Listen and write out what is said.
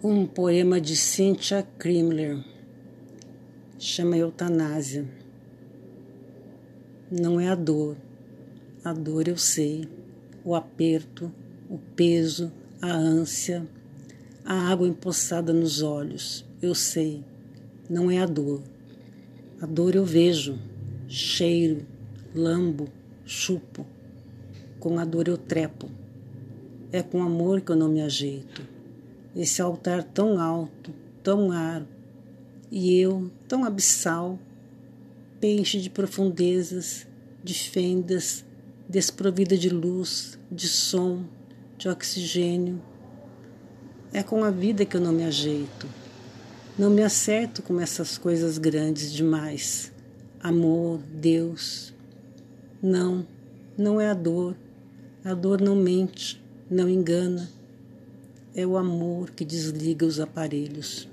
Um poema de Cynthia Krimler chama Eutanásia. Não é a dor, a dor eu sei, o aperto, o peso, a ânsia, a água empoçada nos olhos, eu sei, não é a dor. A dor eu vejo, cheiro, lambo, chupo. Com a dor eu trepo. É com amor que eu não me ajeito esse altar tão alto, tão aro, e eu tão abissal, peixe de profundezas, de fendas, desprovida de luz, de som, de oxigênio. É com a vida que eu não me ajeito. Não me acerto com essas coisas grandes demais. Amor, Deus. Não, não é a dor. A dor não mente, não engana é o amor que desliga os aparelhos.